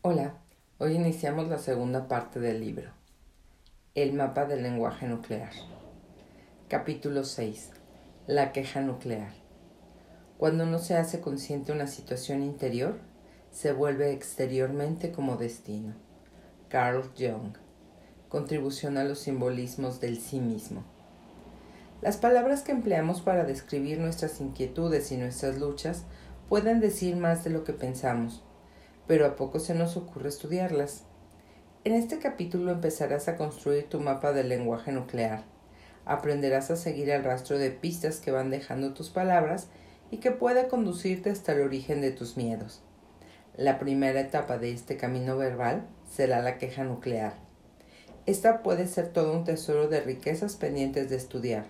Hola, hoy iniciamos la segunda parte del libro, El mapa del lenguaje nuclear. Capítulo 6. La queja nuclear. Cuando no se hace consciente una situación interior, se vuelve exteriormente como destino. Carl Jung. Contribución a los simbolismos del sí mismo. Las palabras que empleamos para describir nuestras inquietudes y nuestras luchas pueden decir más de lo que pensamos pero a poco se nos ocurre estudiarlas. En este capítulo empezarás a construir tu mapa del lenguaje nuclear. Aprenderás a seguir el rastro de pistas que van dejando tus palabras y que puede conducirte hasta el origen de tus miedos. La primera etapa de este camino verbal será la queja nuclear. Esta puede ser todo un tesoro de riquezas pendientes de estudiar.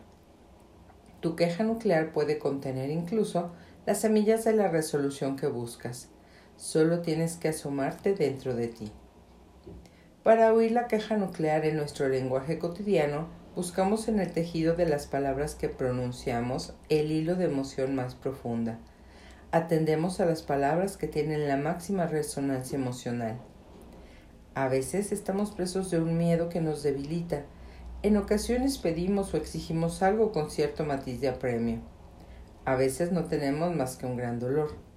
Tu queja nuclear puede contener incluso las semillas de la resolución que buscas. Solo tienes que asomarte dentro de ti. Para oír la queja nuclear en nuestro lenguaje cotidiano, buscamos en el tejido de las palabras que pronunciamos el hilo de emoción más profunda. Atendemos a las palabras que tienen la máxima resonancia emocional. A veces estamos presos de un miedo que nos debilita. En ocasiones pedimos o exigimos algo con cierto matiz de apremio. A veces no tenemos más que un gran dolor.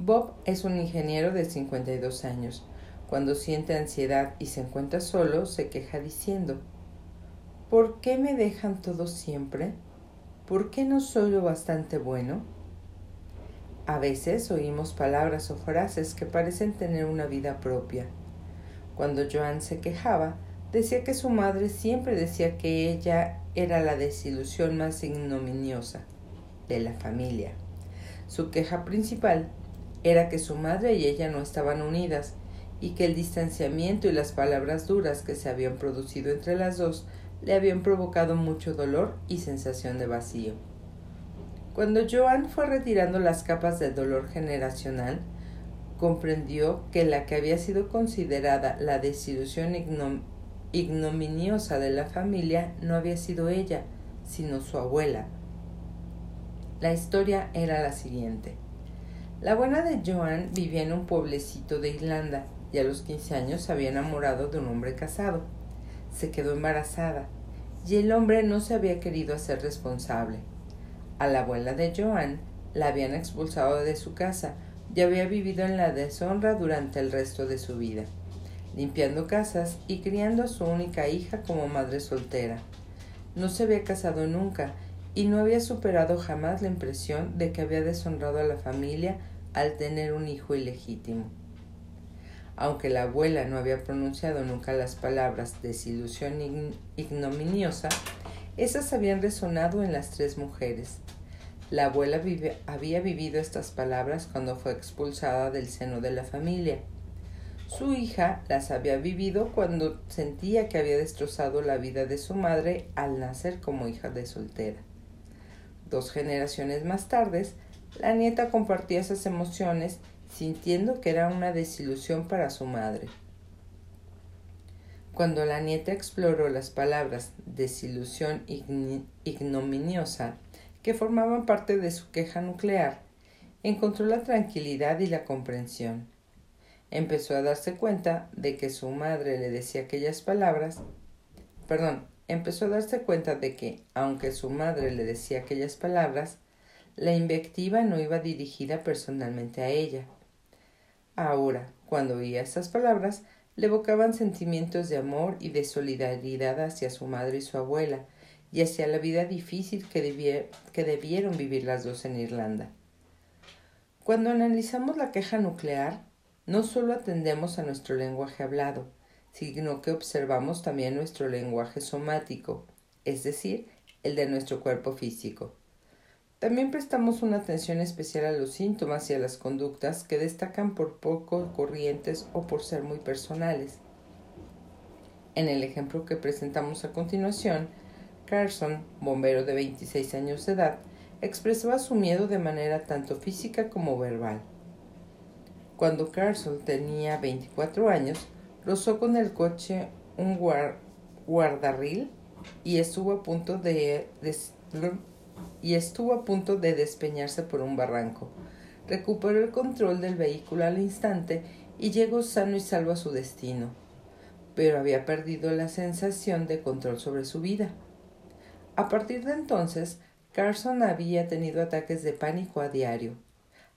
Bob es un ingeniero de 52 años. Cuando siente ansiedad y se encuentra solo, se queja diciendo, ¿Por qué me dejan todos siempre? ¿Por qué no soy lo bastante bueno? A veces oímos palabras o frases que parecen tener una vida propia. Cuando Joan se quejaba, decía que su madre siempre decía que ella era la desilusión más ignominiosa de la familia. Su queja principal era que su madre y ella no estaban unidas y que el distanciamiento y las palabras duras que se habían producido entre las dos le habían provocado mucho dolor y sensación de vacío. Cuando Joan fue retirando las capas de dolor generacional, comprendió que la que había sido considerada la desilusión ignominiosa de la familia no había sido ella, sino su abuela. La historia era la siguiente. La buena de Joan vivía en un pueblecito de Irlanda y a los 15 años se había enamorado de un hombre casado. Se quedó embarazada y el hombre no se había querido hacer responsable. A la abuela de Joan la habían expulsado de su casa y había vivido en la deshonra durante el resto de su vida, limpiando casas y criando a su única hija como madre soltera. No se había casado nunca y no había superado jamás la impresión de que había deshonrado a la familia al tener un hijo ilegítimo. Aunque la abuela no había pronunciado nunca las palabras desilusión ignominiosa, esas habían resonado en las tres mujeres. La abuela había vivido estas palabras cuando fue expulsada del seno de la familia. Su hija las había vivido cuando sentía que había destrozado la vida de su madre al nacer como hija de soltera. Dos generaciones más tarde, la nieta compartía esas emociones sintiendo que era una desilusión para su madre. Cuando la nieta exploró las palabras desilusión ignominiosa que formaban parte de su queja nuclear, encontró la tranquilidad y la comprensión. Empezó a darse cuenta de que su madre le decía aquellas palabras, perdón, empezó a darse cuenta de que, aunque su madre le decía aquellas palabras, la invectiva no iba dirigida personalmente a ella. Ahora, cuando oía esas palabras, le evocaban sentimientos de amor y de solidaridad hacia su madre y su abuela, y hacia la vida difícil que, que debieron vivir las dos en Irlanda. Cuando analizamos la queja nuclear, no solo atendemos a nuestro lenguaje hablado, sino que observamos también nuestro lenguaje somático, es decir, el de nuestro cuerpo físico. También prestamos una atención especial a los síntomas y a las conductas que destacan por poco corrientes o por ser muy personales. En el ejemplo que presentamos a continuación, Carson, bombero de 26 años de edad, expresaba su miedo de manera tanto física como verbal. Cuando Carson tenía 24 años, rozó con el coche un guardarril y estuvo a punto de, y estuvo a punto de despeñarse por un barranco. Recuperó el control del vehículo al instante y llegó sano y salvo a su destino, pero había perdido la sensación de control sobre su vida. A partir de entonces, Carson había tenido ataques de pánico a diario,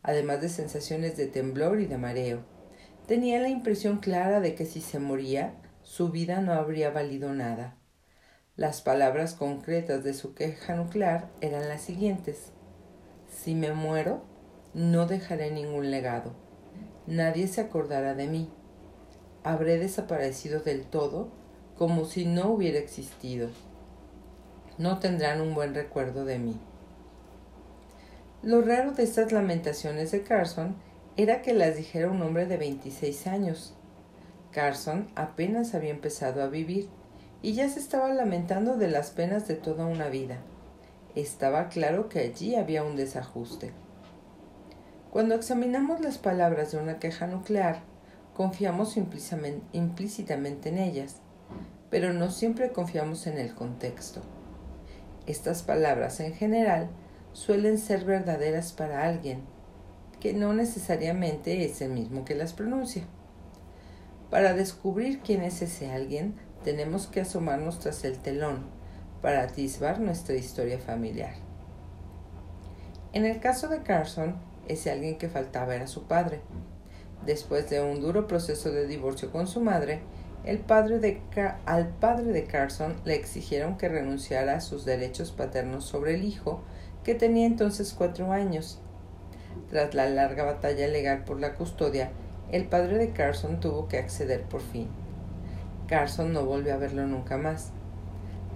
además de sensaciones de temblor y de mareo. Tenía la impresión clara de que si se moría, su vida no habría valido nada. Las palabras concretas de su queja nuclear eran las siguientes. Si me muero, no dejaré ningún legado. Nadie se acordará de mí. Habré desaparecido del todo como si no hubiera existido no tendrán un buen recuerdo de mí. Lo raro de estas lamentaciones de Carson era que las dijera un hombre de 26 años. Carson apenas había empezado a vivir y ya se estaba lamentando de las penas de toda una vida. Estaba claro que allí había un desajuste. Cuando examinamos las palabras de una queja nuclear, confiamos implícitamente en ellas, pero no siempre confiamos en el contexto. Estas palabras en general suelen ser verdaderas para alguien, que no necesariamente es el mismo que las pronuncia. Para descubrir quién es ese alguien, tenemos que asomarnos tras el telón para atisbar nuestra historia familiar. En el caso de Carson, ese alguien que faltaba era su padre. Después de un duro proceso de divorcio con su madre, el padre de al padre de Carson le exigieron que renunciara a sus derechos paternos sobre el hijo, que tenía entonces cuatro años. Tras la larga batalla legal por la custodia, el padre de Carson tuvo que acceder por fin. Carson no volvió a verlo nunca más.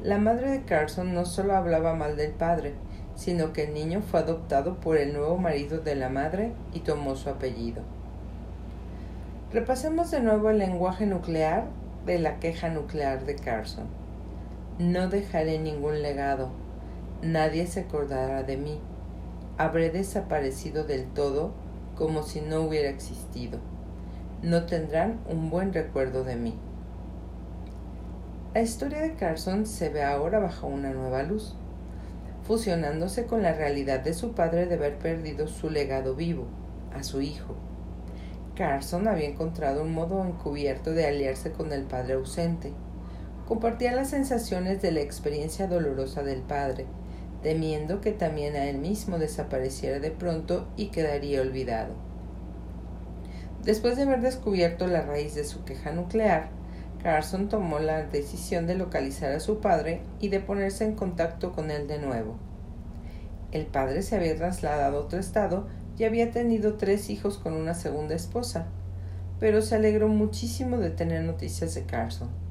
La madre de Carson no solo hablaba mal del padre, sino que el niño fue adoptado por el nuevo marido de la madre y tomó su apellido. Repasemos de nuevo el lenguaje nuclear de la queja nuclear de Carson. No dejaré ningún legado. Nadie se acordará de mí. Habré desaparecido del todo como si no hubiera existido. No tendrán un buen recuerdo de mí. La historia de Carson se ve ahora bajo una nueva luz, fusionándose con la realidad de su padre de haber perdido su legado vivo, a su hijo. Carson había encontrado un modo encubierto de aliarse con el padre ausente. Compartía las sensaciones de la experiencia dolorosa del padre, temiendo que también a él mismo desapareciera de pronto y quedaría olvidado. Después de haber descubierto la raíz de su queja nuclear, Carson tomó la decisión de localizar a su padre y de ponerse en contacto con él de nuevo. El padre se había trasladado a otro estado y había tenido tres hijos con una segunda esposa, pero se alegró muchísimo de tener noticias de Carson.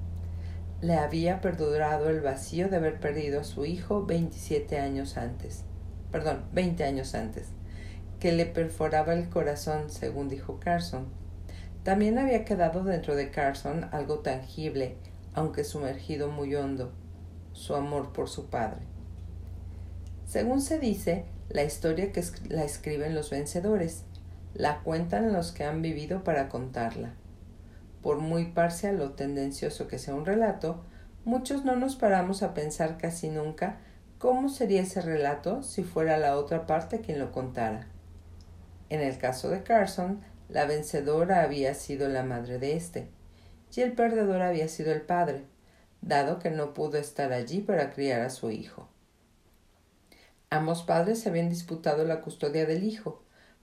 Le había perdurado el vacío de haber perdido a su hijo 27 años antes, perdón, 20 años antes, que le perforaba el corazón, según dijo Carson. También había quedado dentro de Carson algo tangible, aunque sumergido muy hondo, su amor por su padre. Según se dice, la historia que la escriben los vencedores, la cuentan los que han vivido para contarla. Por muy parcial o tendencioso que sea un relato, muchos no nos paramos a pensar casi nunca cómo sería ese relato si fuera la otra parte quien lo contara. En el caso de Carson, la vencedora había sido la madre de éste, y el perdedor había sido el padre, dado que no pudo estar allí para criar a su hijo. Ambos padres habían disputado la custodia del hijo,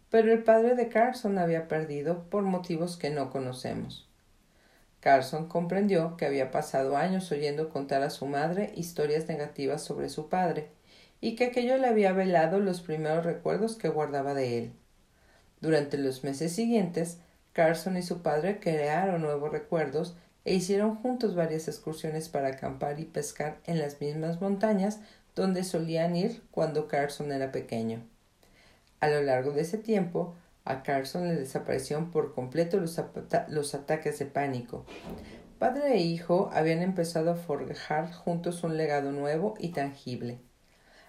pero el padre de Carson había perdido por motivos que no conocemos. Carson comprendió que había pasado años oyendo contar a su madre historias negativas sobre su padre, y que aquello le había velado los primeros recuerdos que guardaba de él. Durante los meses siguientes, Carson y su padre crearon nuevos recuerdos e hicieron juntos varias excursiones para acampar y pescar en las mismas montañas donde solían ir cuando Carson era pequeño. A lo largo de ese tiempo, a Carson le desaparecieron por completo los, ataques de pánico. Padre e hijo habían empezado a forjar juntos un legado nuevo y tangible.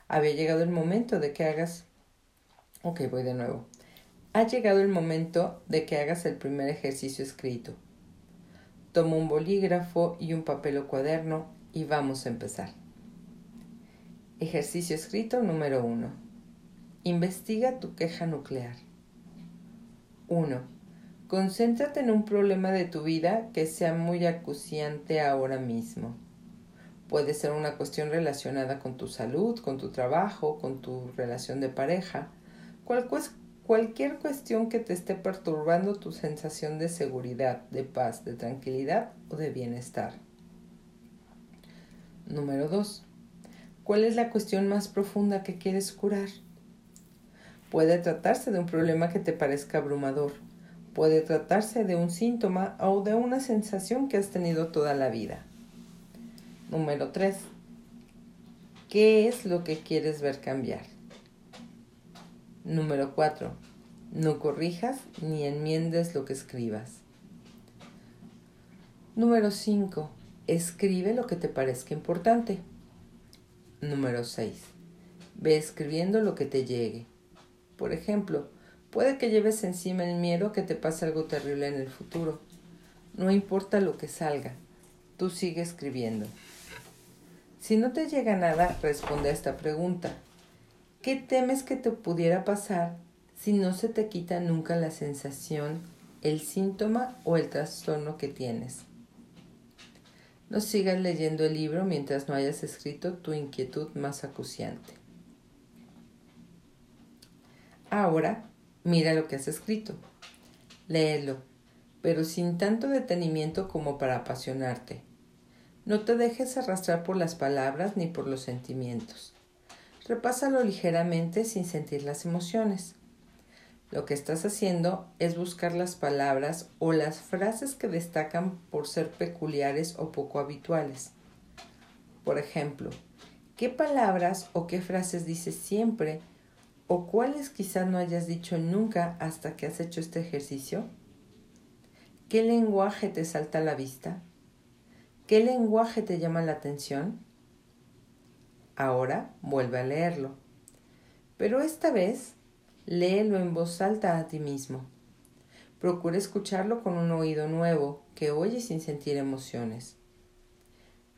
Había llegado el momento de que hagas. Voy de nuevo. Ha llegado el momento de que hagas el primer ejercicio escrito. Toma un bolígrafo y un papel o cuaderno y vamos a empezar. Ejercicio escrito número 1. Investiga tu queja nuclear. 1. Concéntrate en un problema de tu vida que sea muy acuciante ahora mismo. Puede ser una cuestión relacionada con tu salud, con tu trabajo, con tu relación de pareja, cualquier cuestión que te esté perturbando tu sensación de seguridad, de paz, de tranquilidad o de bienestar. Número 2. ¿Cuál es la cuestión más profunda que quieres curar? Puede tratarse de un problema que te parezca abrumador. Puede tratarse de un síntoma o de una sensación que has tenido toda la vida. Número 3. ¿Qué es lo que quieres ver cambiar? Número 4. No corrijas ni enmiendes lo que escribas. Número 5. Escribe lo que te parezca importante. Número 6. Ve escribiendo lo que te llegue. Por ejemplo, puede que lleves encima el miedo que te pase algo terrible en el futuro. No importa lo que salga, tú sigue escribiendo. Si no te llega nada, responde a esta pregunta. ¿Qué temes que te pudiera pasar si no se te quita nunca la sensación, el síntoma o el trastorno que tienes? No sigas leyendo el libro mientras no hayas escrito tu inquietud más acuciante. Ahora, mira lo que has escrito. Léelo, pero sin tanto detenimiento como para apasionarte. No te dejes arrastrar por las palabras ni por los sentimientos. Repásalo ligeramente sin sentir las emociones. Lo que estás haciendo es buscar las palabras o las frases que destacan por ser peculiares o poco habituales. Por ejemplo, ¿qué palabras o qué frases dices siempre o cuáles quizás no hayas dicho nunca hasta que has hecho este ejercicio? ¿Qué lenguaje te salta a la vista? ¿Qué lenguaje te llama la atención? Ahora vuelve a leerlo. Pero esta vez léelo en voz alta a ti mismo. Procura escucharlo con un oído nuevo que oye sin sentir emociones.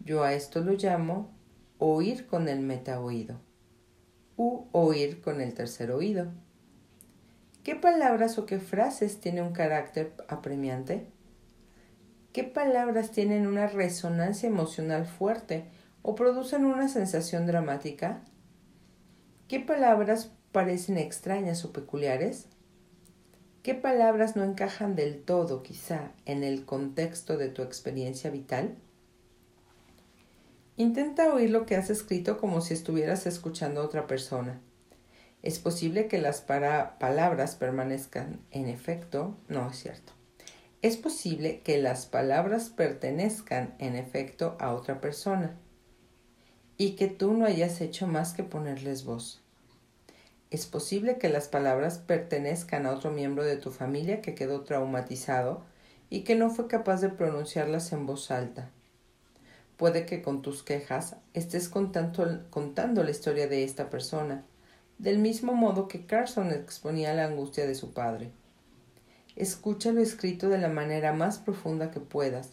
Yo a esto lo llamo oír con el metaoído u oír con el tercer oído. ¿Qué palabras o qué frases tiene un carácter apremiante? ¿Qué palabras tienen una resonancia emocional fuerte o producen una sensación dramática? ¿Qué palabras parecen extrañas o peculiares? ¿Qué palabras no encajan del todo, quizá, en el contexto de tu experiencia vital? Intenta oír lo que has escrito como si estuvieras escuchando a otra persona. Es posible que las palabras permanezcan en efecto, no es cierto. Es posible que las palabras pertenezcan en efecto a otra persona y que tú no hayas hecho más que ponerles voz. Es posible que las palabras pertenezcan a otro miembro de tu familia que quedó traumatizado y que no fue capaz de pronunciarlas en voz alta. Puede que con tus quejas estés contando, contando la historia de esta persona, del mismo modo que Carson exponía la angustia de su padre. Escucha lo escrito de la manera más profunda que puedas,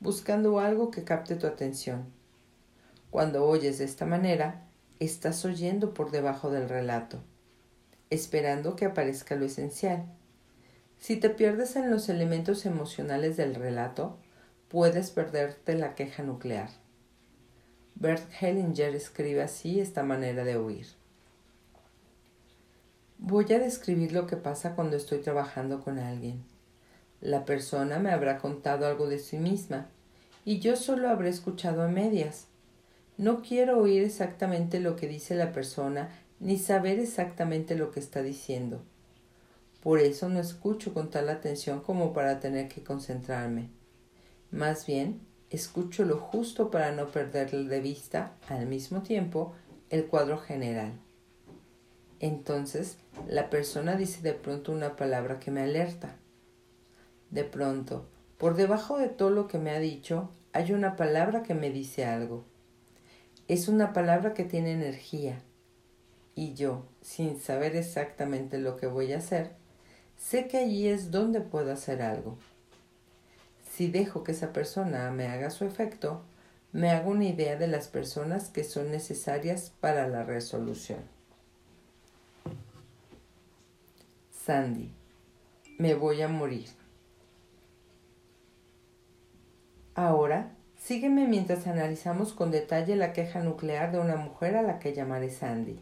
buscando algo que capte tu atención. Cuando oyes de esta manera, estás oyendo por debajo del relato, esperando que aparezca lo esencial. Si te pierdes en los elementos emocionales del relato, puedes perderte la queja nuclear. Bert Hellinger escribe así esta manera de oír. Voy a describir lo que pasa cuando estoy trabajando con alguien. La persona me habrá contado algo de sí misma y yo solo habré escuchado a medias. No quiero oír exactamente lo que dice la persona ni saber exactamente lo que está diciendo. Por eso no escucho con tal atención como para tener que concentrarme. Más bien, escucho lo justo para no perder de vista al mismo tiempo el cuadro general. Entonces, la persona dice de pronto una palabra que me alerta. De pronto, por debajo de todo lo que me ha dicho, hay una palabra que me dice algo. Es una palabra que tiene energía. Y yo, sin saber exactamente lo que voy a hacer, sé que allí es donde puedo hacer algo si dejo que esa persona me haga su efecto, me hago una idea de las personas que son necesarias para la resolución. Sandy, me voy a morir. Ahora, sígueme mientras analizamos con detalle la queja nuclear de una mujer a la que llamaré Sandy.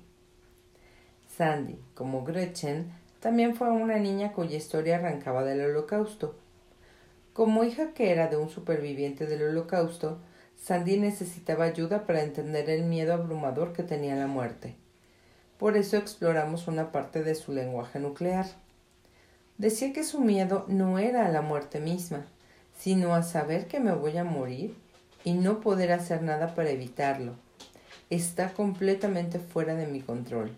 Sandy, como Gretchen, también fue una niña cuya historia arrancaba del holocausto, como hija que era de un superviviente del holocausto, Sandy necesitaba ayuda para entender el miedo abrumador que tenía la muerte. Por eso exploramos una parte de su lenguaje nuclear. Decía que su miedo no era a la muerte misma, sino a saber que me voy a morir y no poder hacer nada para evitarlo. Está completamente fuera de mi control.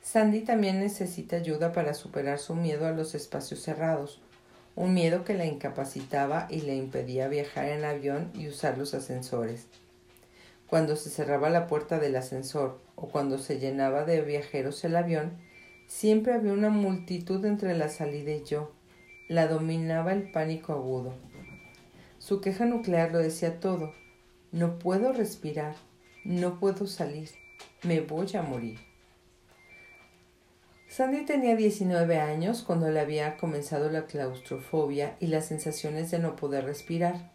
Sandy también necesita ayuda para superar su miedo a los espacios cerrados, un miedo que la incapacitaba y le impedía viajar en avión y usar los ascensores. Cuando se cerraba la puerta del ascensor o cuando se llenaba de viajeros el avión, siempre había una multitud entre la salida y yo. La dominaba el pánico agudo. Su queja nuclear lo decía todo. No puedo respirar, no puedo salir, me voy a morir. Sandy tenía 19 años cuando le había comenzado la claustrofobia y las sensaciones de no poder respirar.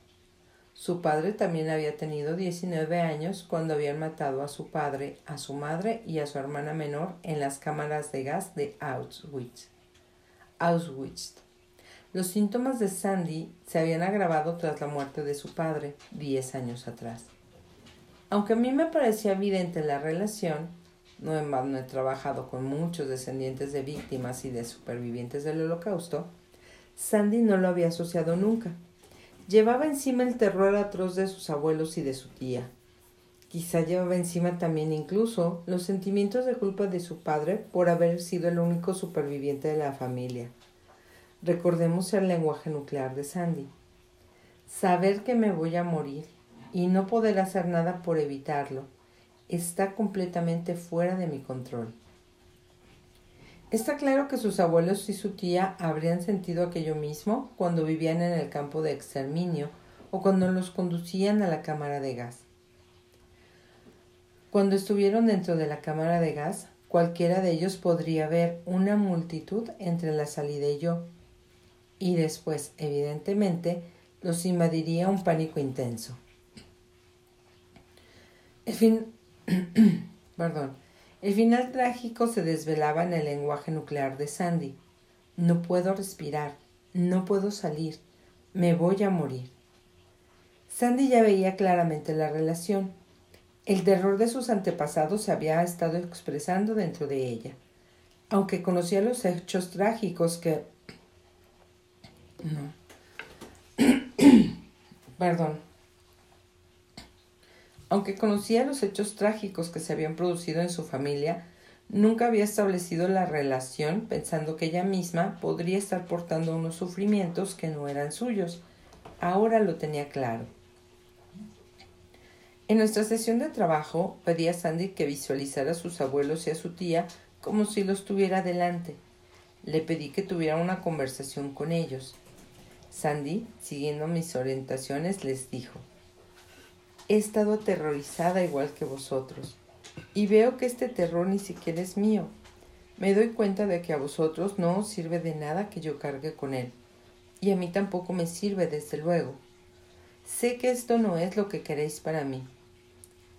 Su padre también había tenido 19 años cuando habían matado a su padre, a su madre y a su hermana menor en las cámaras de gas de Auschwitz. Auschwitz. Los síntomas de Sandy se habían agravado tras la muerte de su padre, 10 años atrás. Aunque a mí me parecía evidente la relación, no en vano he trabajado con muchos descendientes de víctimas y de supervivientes del holocausto, Sandy no lo había asociado nunca. Llevaba encima el terror atroz de sus abuelos y de su tía. Quizá llevaba encima también incluso los sentimientos de culpa de su padre por haber sido el único superviviente de la familia. Recordemos el lenguaje nuclear de Sandy. Saber que me voy a morir y no poder hacer nada por evitarlo está completamente fuera de mi control. Está claro que sus abuelos y su tía habrían sentido aquello mismo cuando vivían en el campo de exterminio o cuando los conducían a la cámara de gas. Cuando estuvieron dentro de la cámara de gas, cualquiera de ellos podría ver una multitud entre la salida y yo, y después, evidentemente, los invadiría un pánico intenso. El fin, Perdón. El final trágico se desvelaba en el lenguaje nuclear de Sandy. No puedo respirar, no puedo salir, me voy a morir. Sandy ya veía claramente la relación. El terror de sus antepasados se había estado expresando dentro de ella. Aunque conocía los hechos trágicos que... No. Perdón. Aunque conocía los hechos trágicos que se habían producido en su familia, nunca había establecido la relación pensando que ella misma podría estar portando unos sufrimientos que no eran suyos. Ahora lo tenía claro. En nuestra sesión de trabajo pedí a Sandy que visualizara a sus abuelos y a su tía como si los tuviera delante. Le pedí que tuviera una conversación con ellos. Sandy, siguiendo mis orientaciones, les dijo He estado aterrorizada igual que vosotros, y veo que este terror ni siquiera es mío. Me doy cuenta de que a vosotros no os sirve de nada que yo cargue con él, y a mí tampoco me sirve, desde luego. Sé que esto no es lo que queréis para mí,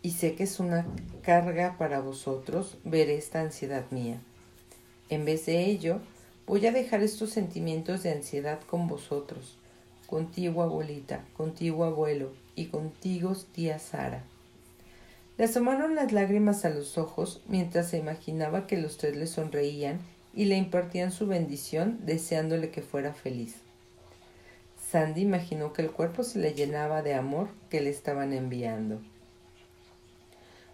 y sé que es una carga para vosotros ver esta ansiedad mía. En vez de ello, voy a dejar estos sentimientos de ansiedad con vosotros, contigo abuelita, contigo abuelo, y contigo, tía Sara. Le asomaron las lágrimas a los ojos mientras se imaginaba que los tres le sonreían y le impartían su bendición deseándole que fuera feliz. Sandy imaginó que el cuerpo se le llenaba de amor que le estaban enviando.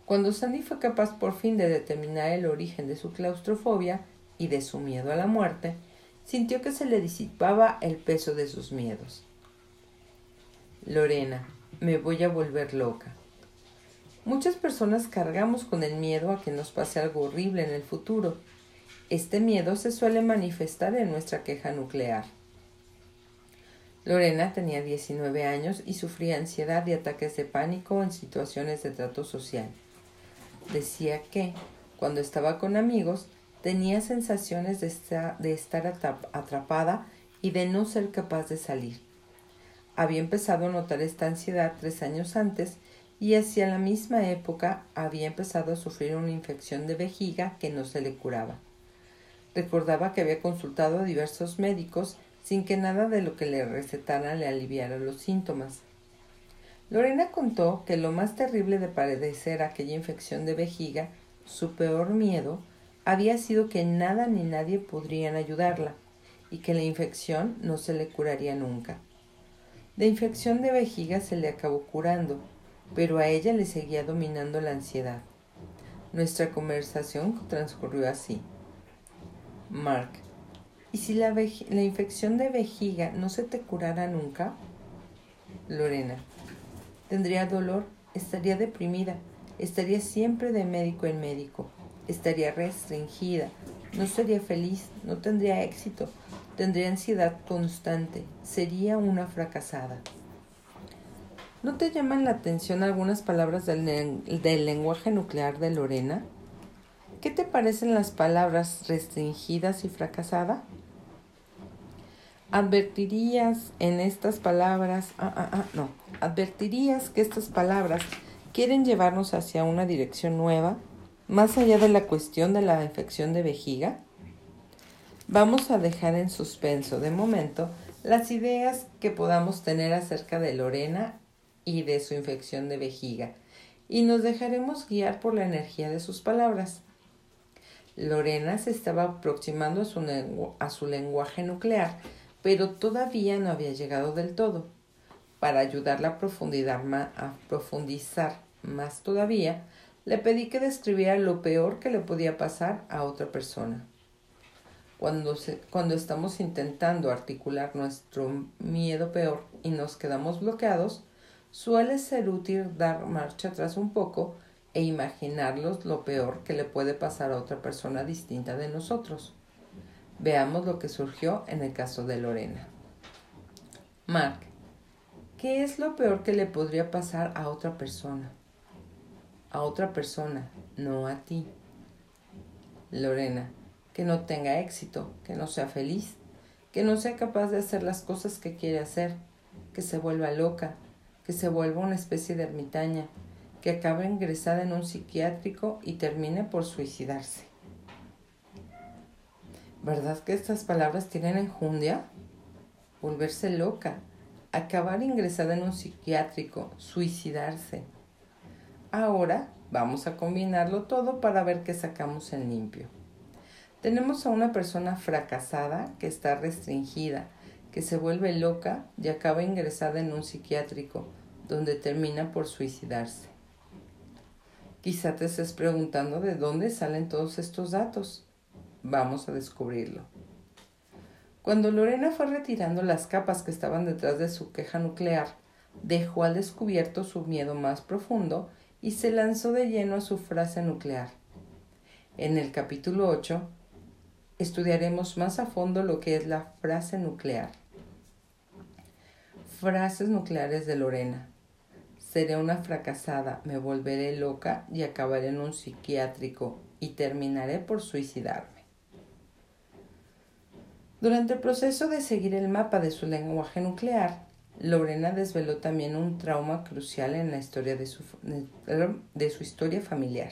Cuando Sandy fue capaz por fin de determinar el origen de su claustrofobia y de su miedo a la muerte, sintió que se le disipaba el peso de sus miedos. Lorena, me voy a volver loca. Muchas personas cargamos con el miedo a que nos pase algo horrible en el futuro. Este miedo se suele manifestar en nuestra queja nuclear. Lorena tenía 19 años y sufría ansiedad y ataques de pánico en situaciones de trato social. Decía que, cuando estaba con amigos, tenía sensaciones de estar, atrapada y de no ser capaz de salir Había empezado a notar esta ansiedad tres años antes y hacia la misma época había empezado a sufrir una infección de vejiga que no se le curaba. Recordaba que había consultado a diversos médicos sin que nada de lo que le recetara le aliviara los síntomas. Lorena contó que lo más terrible de padecer aquella infección de vejiga, su peor miedo, había sido que nada ni nadie podrían ayudarla y que la infección no se le curaría nunca. La infección de vejiga se le acabó curando, pero a ella le seguía dominando la ansiedad. Nuestra conversación transcurrió así. Mark, ¿y si la, la infección de vejiga no se te curara nunca? Lorena, tendría dolor, estaría deprimida, estaría siempre de médico en médico, estaría restringida, no sería feliz, no tendría éxito, tendría ansiedad constante, sería una fracasada. ¿No te llaman la atención algunas palabras del, del, lenguaje nuclear de Lorena? ¿Qué te parecen las palabras restringidas y fracasada? Advertirías en estas palabras, ah, ah, ah, no, advertirías que estas palabras quieren llevarnos hacia una dirección nueva, más allá de la cuestión de la infección de vejiga. Vamos a dejar en suspenso de momento las ideas que podamos tener acerca de Lorena y de su infección de vejiga, y nos dejaremos guiar por la energía de sus palabras. Lorena se estaba aproximando a su, lenguaje nuclear, pero todavía no había llegado del todo. Para ayudarla a profundizar más todavía, le pedí que describiera lo peor que le podía pasar a otra persona. Cuando, cuando estamos intentando articular nuestro miedo peor y nos quedamos bloqueados, suele ser útil dar marcha atrás un poco e imaginarlos lo peor que le puede pasar a otra persona distinta de nosotros. Veamos lo que surgió en el caso de Lorena. Mark, ¿qué es lo peor que le podría pasar a otra persona? A otra persona, no a ti. Lorena, que no tenga éxito, que no sea feliz, que no sea capaz de hacer las cosas que quiere hacer, que se vuelva loca, que se vuelva una especie de ermitaña, que acabe ingresada en un psiquiátrico y termine por suicidarse. ¿Verdad que estas palabras tienen enjundia? Volverse loca, acabar ingresada en un psiquiátrico, suicidarse. Ahora vamos a combinarlo todo para ver qué sacamos en limpio. Tenemos a una persona fracasada que está restringida, que se vuelve loca y acaba ingresada en un psiquiátrico, donde termina por suicidarse. Quizá te estés preguntando de dónde salen todos estos datos. Vamos a descubrirlo. Cuando Lorena fue retirando las capas que estaban detrás de su queja nuclear, dejó al descubierto su miedo más profundo y se lanzó de lleno a su frase nuclear. En el capítulo 8 estudiaremos más a fondo lo que es la frase nuclear. Frases nucleares de Lorena. Seré una fracasada, me volveré loca y acabaré en un psiquiátrico y terminaré por suicidarme. Durante el proceso de seguir el mapa de su lenguaje nuclear, Lorena desveló también un trauma crucial en la historia de su, de su historia familiar.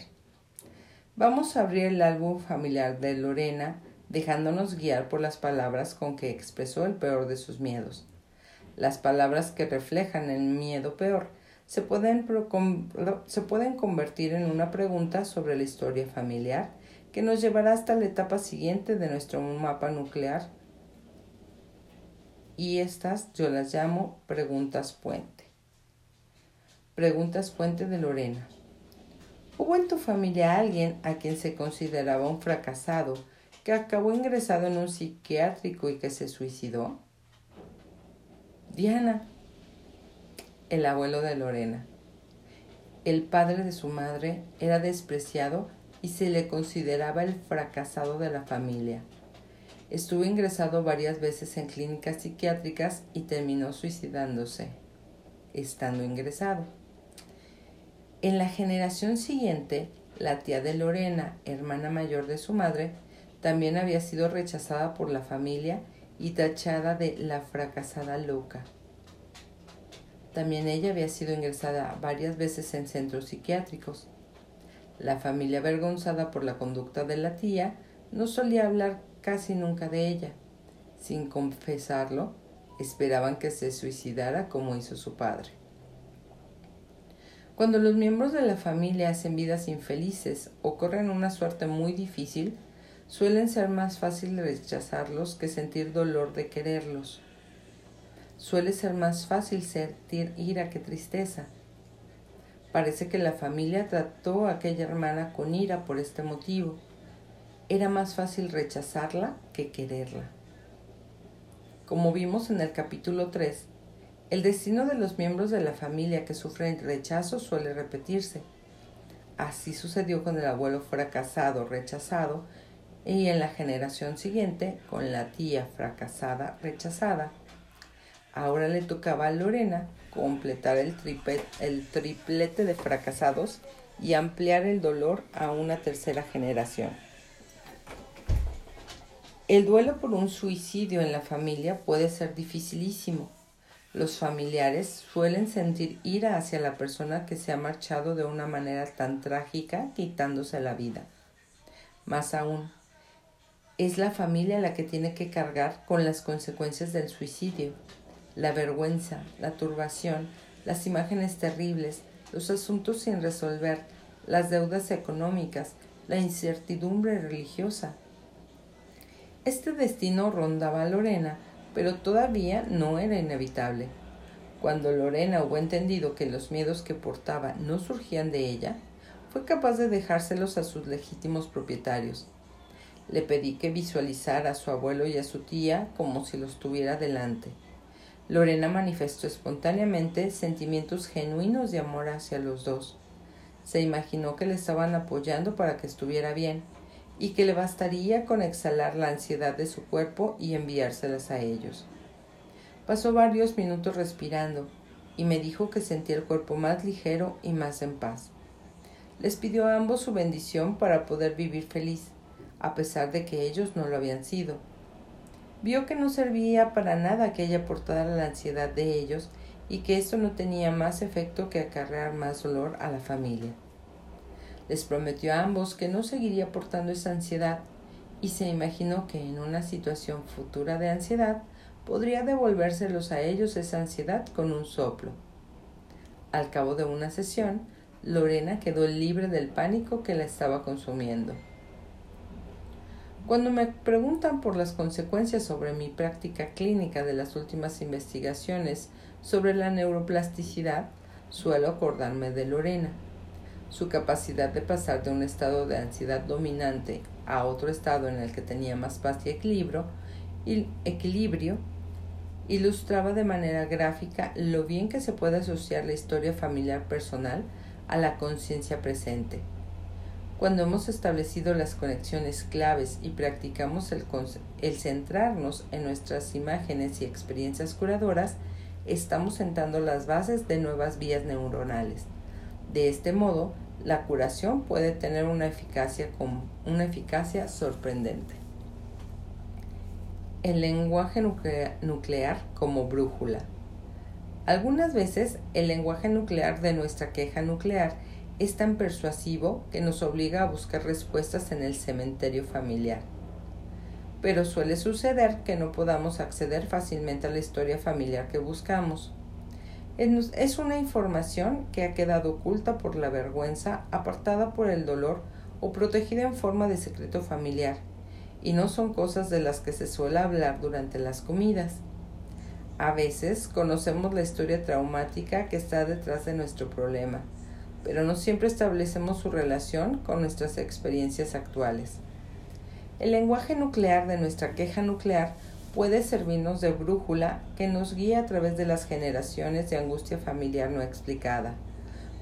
Vamos a abrir el álbum familiar de Lorena dejándonos guiar por las palabras con que expresó el peor de sus miedos. Las palabras que reflejan el miedo peor se pueden, se pueden convertir en una pregunta sobre la historia familiar que nos llevará hasta la etapa siguiente de nuestro mapa nuclear y estas yo las llamo preguntas puente. Preguntas puente de Lorena. ¿Hubo en tu familia alguien a quien se consideraba un fracasado que acabó ingresado en un psiquiátrico y que se suicidó? Diana, el abuelo de Lorena. El padre de su madre era despreciado y se le consideraba el fracasado de la familia. Estuvo ingresado varias veces en clínicas psiquiátricas y terminó suicidándose, estando ingresado. En la generación siguiente, la tía de Lorena, hermana mayor de su madre, también había sido rechazada por la familia y tachada de la fracasada loca. También ella había sido ingresada varias veces en centros psiquiátricos. La familia, avergonzada por la conducta de la tía, no solía hablar casi nunca de ella. Sin confesarlo, esperaban que se suicidara como hizo su padre. Cuando los miembros de la familia hacen vidas infelices o corren una suerte muy difícil, suelen ser más fácil rechazarlos que sentir dolor de quererlos. Suele ser más fácil sentir ira que tristeza. Parece que la familia trató a aquella hermana con ira por este motivo. Era más fácil rechazarla que quererla. Como vimos en el capítulo 3, el destino de los miembros de la familia que sufren rechazo suele repetirse. Así sucedió con el abuelo fracasado, rechazado, y en la generación siguiente con la tía fracasada, rechazada. Ahora le tocaba a Lorena completar el, el triplete de fracasados y ampliar el dolor a una tercera generación. El duelo por un suicidio en la familia puede ser dificilísimo los familiares suelen sentir ira hacia la persona que se ha marchado de una manera tan trágica quitándose la vida. Más aún, es la familia la que tiene que cargar con las consecuencias del suicidio, la vergüenza, la turbación, las imágenes terribles, los asuntos sin resolver, las deudas económicas, la incertidumbre religiosa. Este destino rondaba a Lorena pero todavía no era inevitable. Cuando Lorena hubo entendido que los miedos que portaba no surgían de ella, fue capaz de dejárselos a sus legítimos propietarios. Le pedí que visualizara a su abuelo y a su tía como si los tuviera delante. Lorena manifestó espontáneamente sentimientos genuinos de amor hacia los dos. Se imaginó que le estaban apoyando para que estuviera bien, y que le bastaría con exhalar la ansiedad de su cuerpo y enviárselas a ellos. Pasó varios minutos respirando y me dijo que sentía el cuerpo más ligero y más en paz. Les pidió a ambos su bendición para poder vivir feliz, a pesar de que ellos no lo habían sido. Vio que no servía para nada que ella aportara la ansiedad de ellos y que esto no tenía más efecto que acarrear más dolor a la familia. Les prometió a ambos que no seguiría portando esa ansiedad y se imaginó que en una situación futura de ansiedad podría devolvérselos a ellos esa ansiedad con un soplo. Al cabo de una sesión, Lorena quedó libre del pánico que la estaba consumiendo. Cuando me preguntan por las consecuencias sobre mi práctica clínica de las últimas investigaciones sobre la neuroplasticidad, suelo acordarme de Lorena su capacidad de pasar de un estado de ansiedad dominante a otro estado en el que tenía más paz y equilibrio, ilustraba de manera gráfica lo bien que se puede asociar la historia familiar personal a la conciencia presente. Cuando hemos establecido las conexiones claves y practicamos el, centrarnos en nuestras imágenes y experiencias curadoras, estamos sentando las bases de nuevas vías neuronales. De este modo, la curación puede tener una eficacia sorprendente. El lenguaje nuclear como brújula. Algunas veces el lenguaje nuclear de nuestra queja nuclear es tan persuasivo que nos obliga a buscar respuestas en el cementerio familiar. Pero suele suceder que no podamos acceder fácilmente a la historia familiar que buscamos. Es una información que ha quedado oculta por la vergüenza, apartada por el dolor o protegida en forma de secreto familiar, y no son cosas de las que se suele hablar durante las comidas. A veces conocemos la historia traumática que está detrás de nuestro problema, pero no siempre establecemos su relación con nuestras experiencias actuales. El lenguaje nuclear de nuestra queja nuclear puede servirnos de brújula que nos guía a través de las generaciones de angustia familiar no explicada.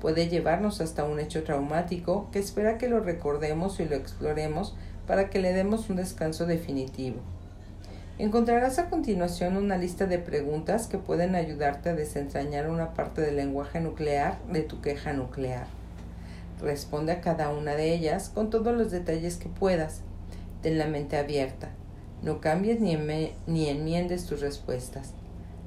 Puede llevarnos hasta un hecho traumático que espera que lo recordemos y lo exploremos para que le demos un descanso definitivo. Encontrarás a continuación una lista de preguntas que pueden ayudarte a desentrañar una parte del lenguaje nuclear de tu queja nuclear. Responde a cada una de ellas con todos los detalles que puedas. Ten la mente abierta no cambies ni, ni enmiendes tus respuestas.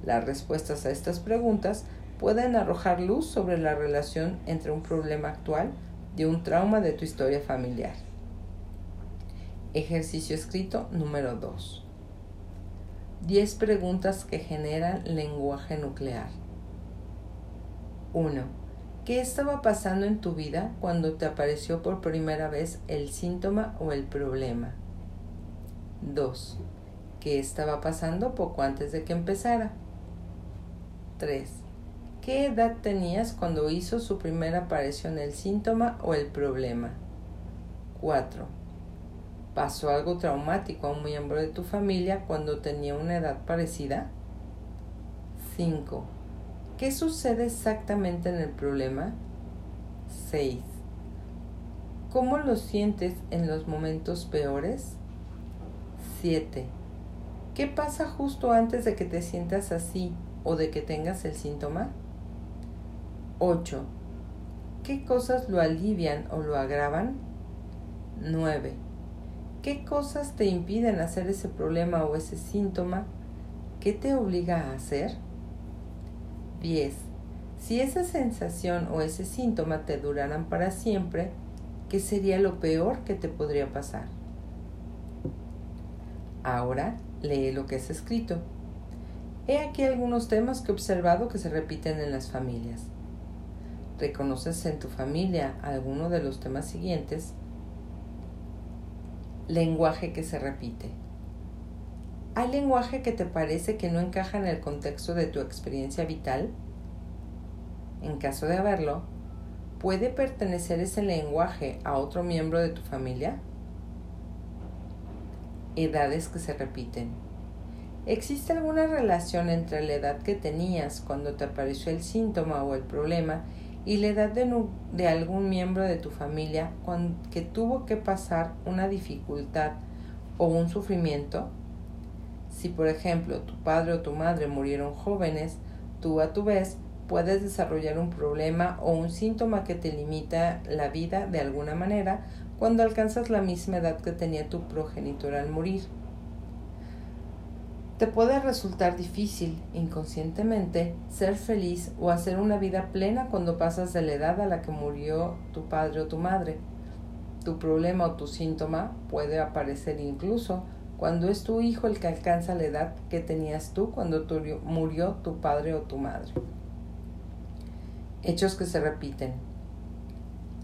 Las respuestas a estas preguntas pueden arrojar luz sobre la relación entre un problema actual y un trauma de tu historia familiar. Ejercicio escrito número 2. 10 preguntas que generan lenguaje nuclear. 1. ¿Qué estaba pasando en tu vida cuando te apareció por primera vez el síntoma o el problema? 2. ¿Qué estaba pasando poco antes de que empezara? 3. ¿Qué edad tenías cuando hizo su primera aparición el síntoma o el problema? 4. ¿Pasó algo traumático a un miembro de tu familia cuando tenía una edad parecida? 5. ¿Qué sucede exactamente en el problema? 6. ¿Cómo lo sientes en los momentos peores? 7. ¿Qué pasa justo antes de que te sientas así o de que tengas el síntoma? 8. ¿Qué cosas lo alivian o lo agravan? 9. ¿Qué cosas te impiden hacer ese problema o ese síntoma? ¿Qué te obliga a hacer? 10. Si esa sensación o ese síntoma te duraran para siempre, ¿qué sería lo peor que te podría pasar? Ahora lee lo que es escrito. He aquí algunos temas que he observado que se repiten en las familias. ¿Reconoces en tu familia alguno de los temas siguientes? Lenguaje que se repite. ¿Hay lenguaje que te parece que no encaja en el contexto de tu experiencia vital? En caso de haberlo, ¿puede pertenecer ese lenguaje a otro miembro de tu familia? Edades que se repiten. ¿Existe alguna relación entre la edad que tenías cuando te apareció el síntoma o el problema y la edad de, algún miembro de tu familia que tuvo que pasar una dificultad o un sufrimiento? Si por ejemplo tu padre o tu madre murieron jóvenes, tú a tu vez puedes desarrollar un problema o un síntoma que te limita la vida de alguna manera cuando alcanzas la misma edad que tenía tu progenitor al morir. Te puede resultar difícil, inconscientemente, ser feliz o hacer una vida plena cuando pasas de la edad a la que murió tu padre o tu madre. Tu problema o tu síntoma puede aparecer incluso cuando es tu hijo el que alcanza la edad que tenías tú cuando murió tu padre o tu madre. Hechos que se repiten.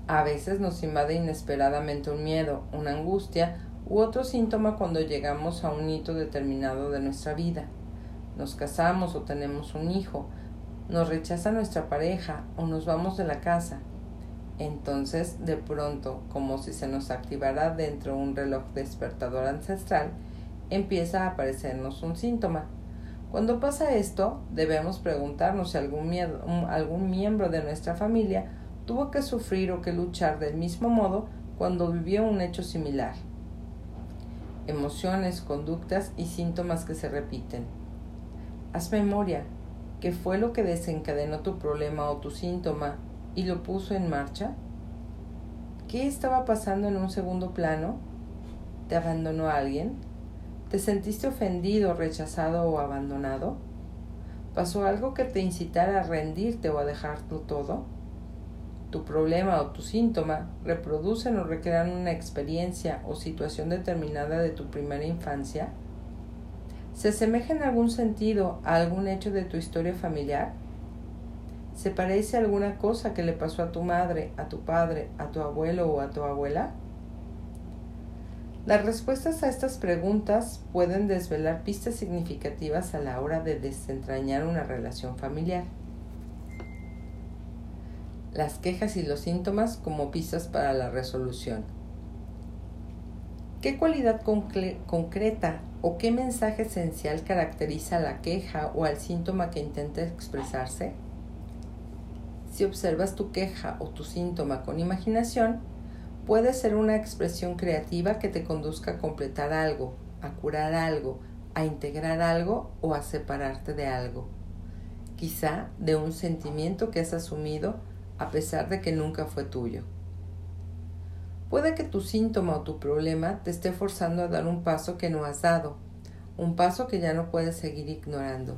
A veces nos invade inesperadamente un miedo, una angustia u otro síntoma cuando llegamos a un hito determinado de nuestra vida. Nos casamos o tenemos un hijo, nos rechaza nuestra pareja o nos vamos de la casa. Entonces, de pronto, como si se nos activara dentro un reloj despertador ancestral, empieza a aparecernos un síntoma. Cuando pasa esto, debemos preguntarnos si algún, algún miembro de nuestra familia tuvo que sufrir o que luchar del mismo modo cuando vivió un hecho similar. Emociones, conductas y síntomas que se repiten. Haz memoria, ¿qué fue lo que desencadenó tu problema o tu síntoma y lo puso en marcha? ¿Qué estaba pasando en un segundo plano? ¿Te abandonó alguien? ¿Te sentiste ofendido, rechazado o abandonado? ¿Pasó algo que te incitara a rendirte o a dejarlo todo? ¿Tu problema o tu síntoma reproducen o recrean una experiencia o situación determinada de tu primera infancia? ¿Se asemeja en algún sentido a algún hecho de tu historia familiar? ¿Se parece a alguna cosa que le pasó a tu madre, a tu padre, a tu abuelo o a tu abuela? Las respuestas a estas preguntas pueden desvelar pistas significativas a la hora de desentrañar una relación familiar. Las quejas y los síntomas como pistas para la resolución. ¿Qué cualidad concreta o qué mensaje esencial caracteriza la queja o al síntoma que intenta expresarse? Si observas tu queja o tu síntoma con imaginación, puede ser una expresión creativa que te conduzca a completar algo, a curar algo, a integrar algo o a separarte de algo. Quizá de un sentimiento que has asumido a pesar de que nunca fue tuyo. Puede que tu síntoma o tu problema te esté forzando a dar un paso que no has dado, un paso que ya no puedes seguir ignorando.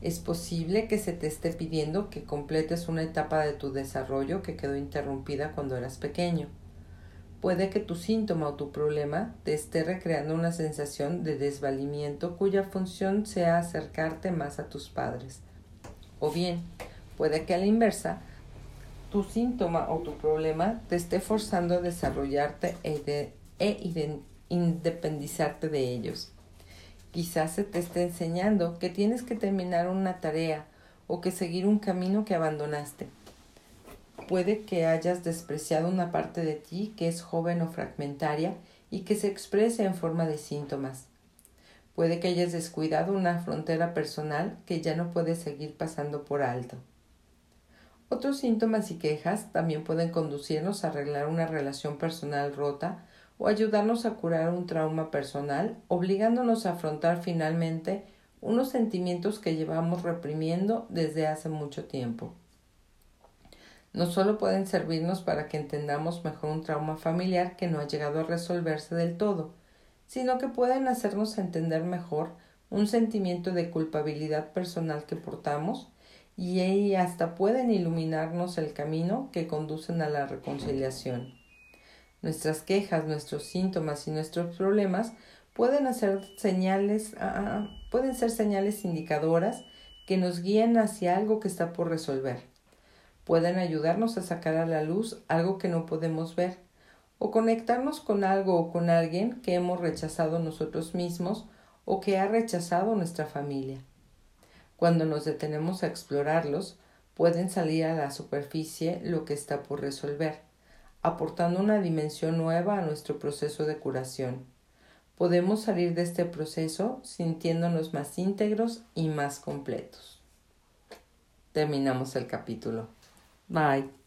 Es posible que se te esté pidiendo que completes una etapa de tu desarrollo que quedó interrumpida cuando eras pequeño. Puede que tu síntoma o tu problema te esté recreando una sensación de desvalimiento cuya función sea acercarte más a tus padres. O bien, puede que a la inversa, tu síntoma o tu problema te esté forzando a desarrollarte e, e independizarte de ellos. Quizás se te esté enseñando que tienes que terminar una tarea o que seguir un camino que abandonaste. Puede que hayas despreciado una parte de ti que es joven o fragmentaria y que se exprese en forma de síntomas. Puede que hayas descuidado una frontera personal que ya no puedes seguir pasando por alto. Otros síntomas y quejas también pueden conducirnos a arreglar una relación personal rota o ayudarnos a curar un trauma personal, obligándonos a afrontar finalmente unos sentimientos que llevamos reprimiendo desde hace mucho tiempo. No solo pueden servirnos para que entendamos mejor un trauma familiar que no ha llegado a resolverse del todo, sino que pueden hacernos entender mejor un sentimiento de culpabilidad personal que portamos y hasta pueden iluminarnos el camino que conducen a la reconciliación. Nuestras quejas, nuestros síntomas y nuestros problemas pueden hacer señales, ah, ah, ah, pueden ser señales indicadoras que nos guían hacia algo que está por resolver. Pueden ayudarnos a sacar a la luz algo que no podemos ver, o conectarnos con algo o con alguien que hemos rechazado nosotros mismos o que ha rechazado nuestra familia. Cuando nos detenemos a explorarlos, pueden salir a la superficie lo que está por resolver aportando una dimensión nueva a nuestro proceso de curación. Podemos salir de este proceso sintiéndonos más íntegros y más completos. Terminamos el capítulo. Bye.